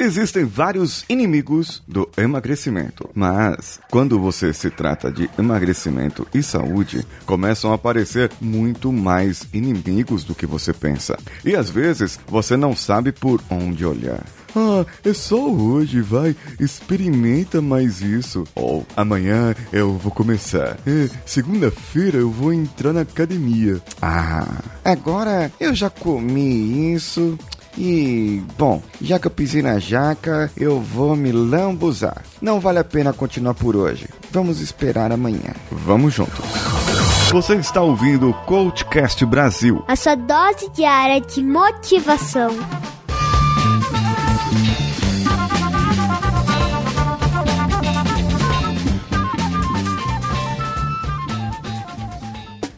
Existem vários inimigos do emagrecimento, mas quando você se trata de emagrecimento e saúde, começam a aparecer muito mais inimigos do que você pensa. E às vezes você não sabe por onde olhar. Ah, é só hoje, vai. Experimenta mais isso. Ou oh, amanhã eu vou começar. É, Segunda-feira eu vou entrar na academia. Ah, agora eu já comi isso. E, bom, já que eu pisei na jaca, eu vou me lambuzar. Não vale a pena continuar por hoje. Vamos esperar amanhã. Vamos juntos. Você está ouvindo o Coachcast Brasil a sua dose diária de motivação.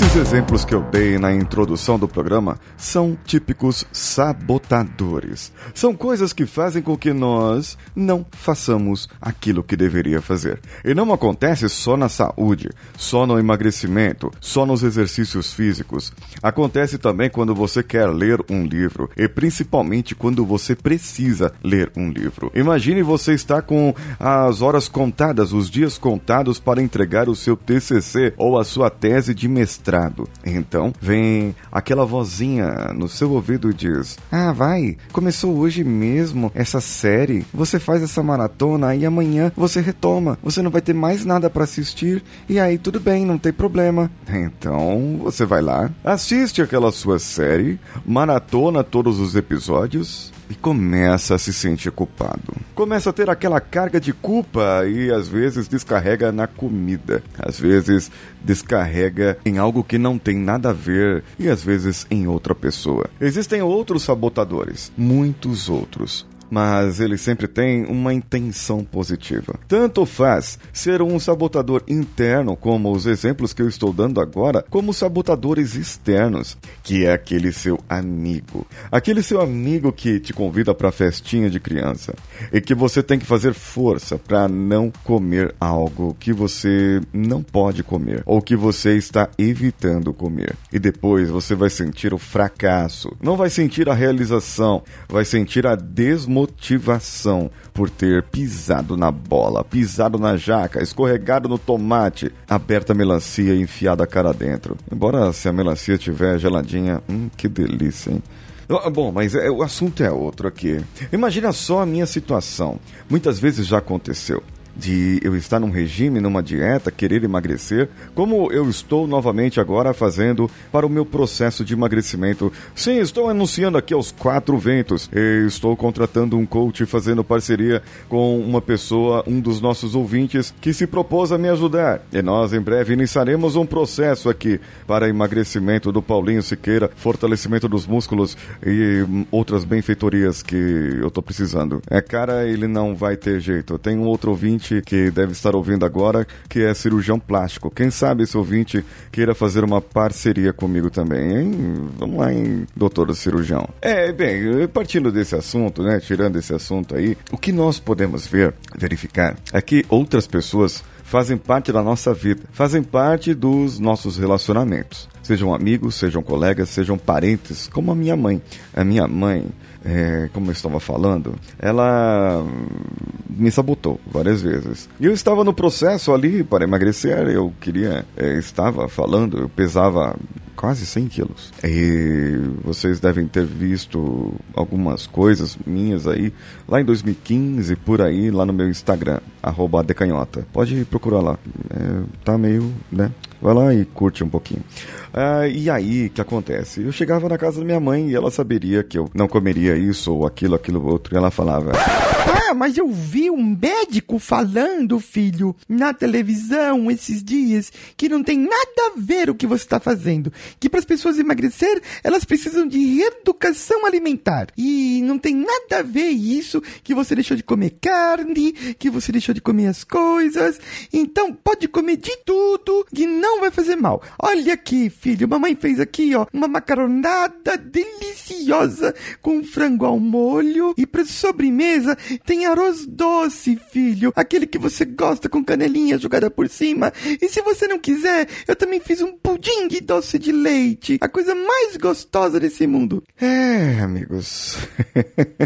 Esses exemplos que eu dei na introdução do programa são típicos sabotadores. São coisas que fazem com que nós não façamos aquilo que deveria fazer. E não acontece só na saúde, só no emagrecimento, só nos exercícios físicos. Acontece também quando você quer ler um livro e principalmente quando você precisa ler um livro. Imagine você estar com as horas contadas, os dias contados para entregar o seu TCC ou a sua tese de mestrado Então vem aquela vozinha no seu ouvido e diz: Ah, vai, começou hoje mesmo essa série. Você faz essa maratona e amanhã você retoma. Você não vai ter mais nada para assistir e aí tudo bem, não tem problema. Então você vai lá, assiste aquela sua série, maratona todos os episódios e começa a se sentir culpado. Começa a ter aquela carga de culpa e às vezes descarrega na comida, às vezes descarrega em algo que não tem nada a ver e às vezes em outra pessoa. Existem outros sabotadores, muitos outros mas ele sempre tem uma intenção positiva. Tanto faz ser um sabotador interno, como os exemplos que eu estou dando agora, como sabotadores externos, que é aquele seu amigo. Aquele seu amigo que te convida para a festinha de criança e que você tem que fazer força para não comer algo que você não pode comer ou que você está evitando comer. E depois você vai sentir o fracasso, não vai sentir a realização, vai sentir a desmotivação motivação por ter pisado na bola, pisado na jaca, escorregado no tomate, aberta a melancia e enfiado a cara dentro. Embora se a melancia tiver geladinha, hum, que delícia, hein? Bom, mas é, o assunto é outro aqui. Imagina só a minha situação. Muitas vezes já aconteceu de eu estar num regime, numa dieta, querer emagrecer, como eu estou novamente agora fazendo para o meu processo de emagrecimento. Sim, estou anunciando aqui aos quatro ventos. Estou contratando um coach fazendo parceria com uma pessoa, um dos nossos ouvintes, que se propôs a me ajudar. E nós em breve iniciaremos um processo aqui para emagrecimento do Paulinho Siqueira, fortalecimento dos músculos e outras benfeitorias que eu estou precisando. É, cara, ele não vai ter jeito. Tem um outro ouvinte ouvinte que deve estar ouvindo agora, que é cirurgião plástico. Quem sabe esse ouvinte queira fazer uma parceria comigo também, hein? Vamos lá, hein, doutor cirurgião. É, bem, partindo desse assunto, né, tirando esse assunto aí, o que nós podemos ver, verificar, é que outras pessoas fazem parte da nossa vida, fazem parte dos nossos relacionamentos. Sejam amigos, sejam colegas, sejam parentes, como a minha mãe. A minha mãe, é, como eu estava falando, ela me sabotou várias vezes. E eu estava no processo ali para emagrecer, eu queria, é, estava falando, eu pesava quase 100 quilos. E vocês devem ter visto algumas coisas minhas aí, lá em 2015, por aí, lá no meu Instagram, arroba decanhota. Pode procurar lá. É, tá meio, né? Vai lá e curte um pouquinho. Ah, e aí, o que acontece? Eu chegava na casa da minha mãe e ela saberia que eu não comeria isso ou aquilo, aquilo outro. E ela falava: Ah, mas eu vi um médico falando, filho, na televisão esses dias, que não tem nada a ver o que você está fazendo. Que para as pessoas emagrecer, elas precisam de reeducação alimentar. E não tem nada a ver isso que você deixou de comer carne, que você deixou de comer as coisas. Então pode comer de tudo que não vai fazer mal. Olha aqui, filho, mamãe fez aqui, ó, uma macaronada deliciosa com frango ao molho e para sobremesa Tem arroz doce, filho. Aquele que você gosta com canelinha jogada por cima. E se você não quiser, eu também fiz um pudim de doce de leite. A coisa mais gostosa desse mundo. É, amigos.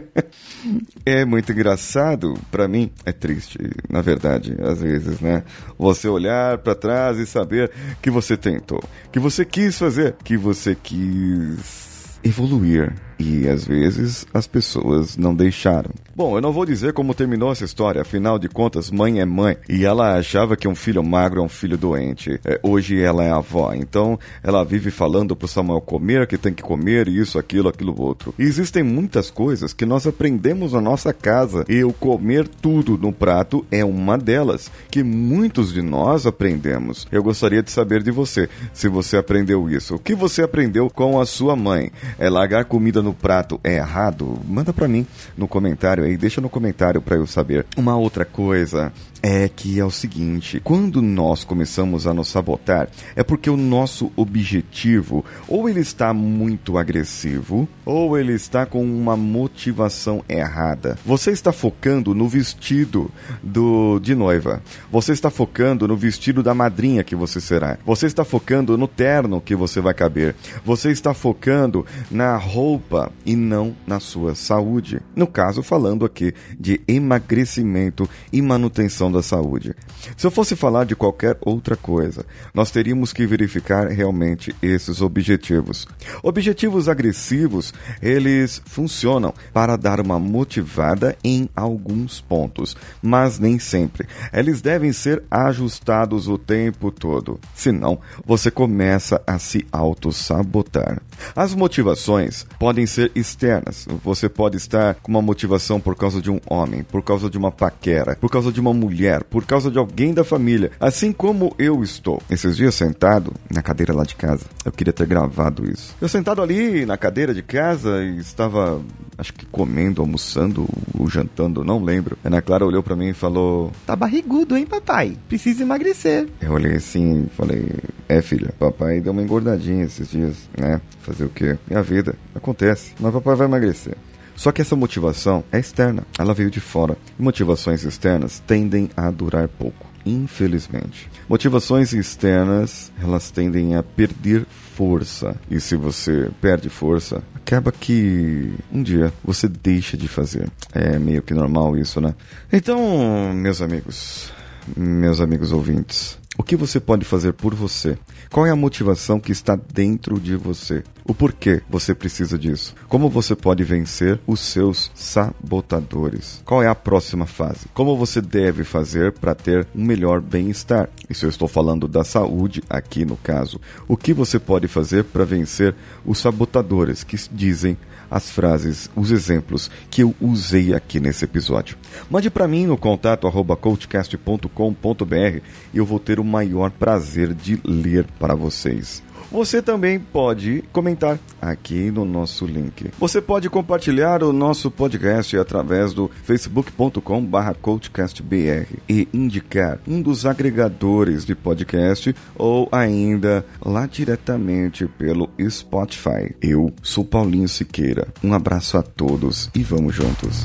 é muito engraçado. Para mim, é triste, na verdade, às vezes, né? Você olhar para trás e saber que você tentou, que você quis fazer, que você quis evoluir e às vezes as pessoas não deixaram. Bom, eu não vou dizer como terminou essa história, afinal de contas, mãe é mãe e ela achava que um filho magro é um filho doente. É, hoje ela é avó, então ela vive falando pro Samuel comer, que tem que comer isso, aquilo, aquilo outro. E existem muitas coisas que nós aprendemos na nossa casa e o comer tudo no prato é uma delas, que muitos de nós aprendemos. Eu gostaria de saber de você, se você aprendeu isso. O que você aprendeu com a sua mãe? É largar comida no prato é errado? Manda para mim no comentário aí, deixa no comentário para eu saber. Uma outra coisa é que é o seguinte: quando nós começamos a nos sabotar, é porque o nosso objetivo ou ele está muito agressivo, ou ele está com uma motivação errada. Você está focando no vestido do de noiva. Você está focando no vestido da madrinha que você será. Você está focando no terno que você vai caber. Você está focando na roupa e não na sua saúde. No caso, falando aqui de emagrecimento e manutenção da saúde. Se eu fosse falar de qualquer outra coisa, nós teríamos que verificar realmente esses objetivos. Objetivos agressivos, eles funcionam para dar uma motivada em alguns pontos, mas nem sempre. Eles devem ser ajustados o tempo todo, senão você começa a se auto-sabotar. As motivações podem ser externas. Você pode estar com uma motivação por causa de um homem, por causa de uma paquera, por causa de uma mulher, por causa de alguém da família, assim como eu estou. Esses dias sentado na cadeira lá de casa, eu queria ter gravado isso. Eu sentado ali na cadeira de casa e estava, acho que comendo, almoçando ou jantando, não lembro. Ana Clara olhou para mim e falou: Tá barrigudo, hein, papai? Precisa emagrecer. Eu olhei assim falei: É, filha, papai deu uma engordadinha esses dias, né? Fazer o quê? É a vida. Acontece. Mas papai vai emagrecer. Só que essa motivação é externa, ela veio de fora. E motivações externas tendem a durar pouco, infelizmente. Motivações externas, elas tendem a perder força. E se você perde força, acaba que um dia você deixa de fazer. É meio que normal isso, né? Então, meus amigos, meus amigos ouvintes, o que você pode fazer por você? Qual é a motivação que está dentro de você? O porquê você precisa disso? Como você pode vencer os seus sabotadores? Qual é a próxima fase? Como você deve fazer para ter um melhor bem-estar? Isso eu estou falando da saúde aqui no caso. O que você pode fazer para vencer os sabotadores que dizem as frases, os exemplos que eu usei aqui nesse episódio. Mande para mim no contato arroba coachcast.com.br e eu vou ter o maior prazer de ler para vocês. Você também pode comentar aqui no nosso link. Você pode compartilhar o nosso podcast através do facebook.com/coachcastbr e indicar um dos agregadores de podcast ou ainda lá diretamente pelo Spotify. Eu sou Paulinho Siqueira. Um abraço a todos e vamos juntos.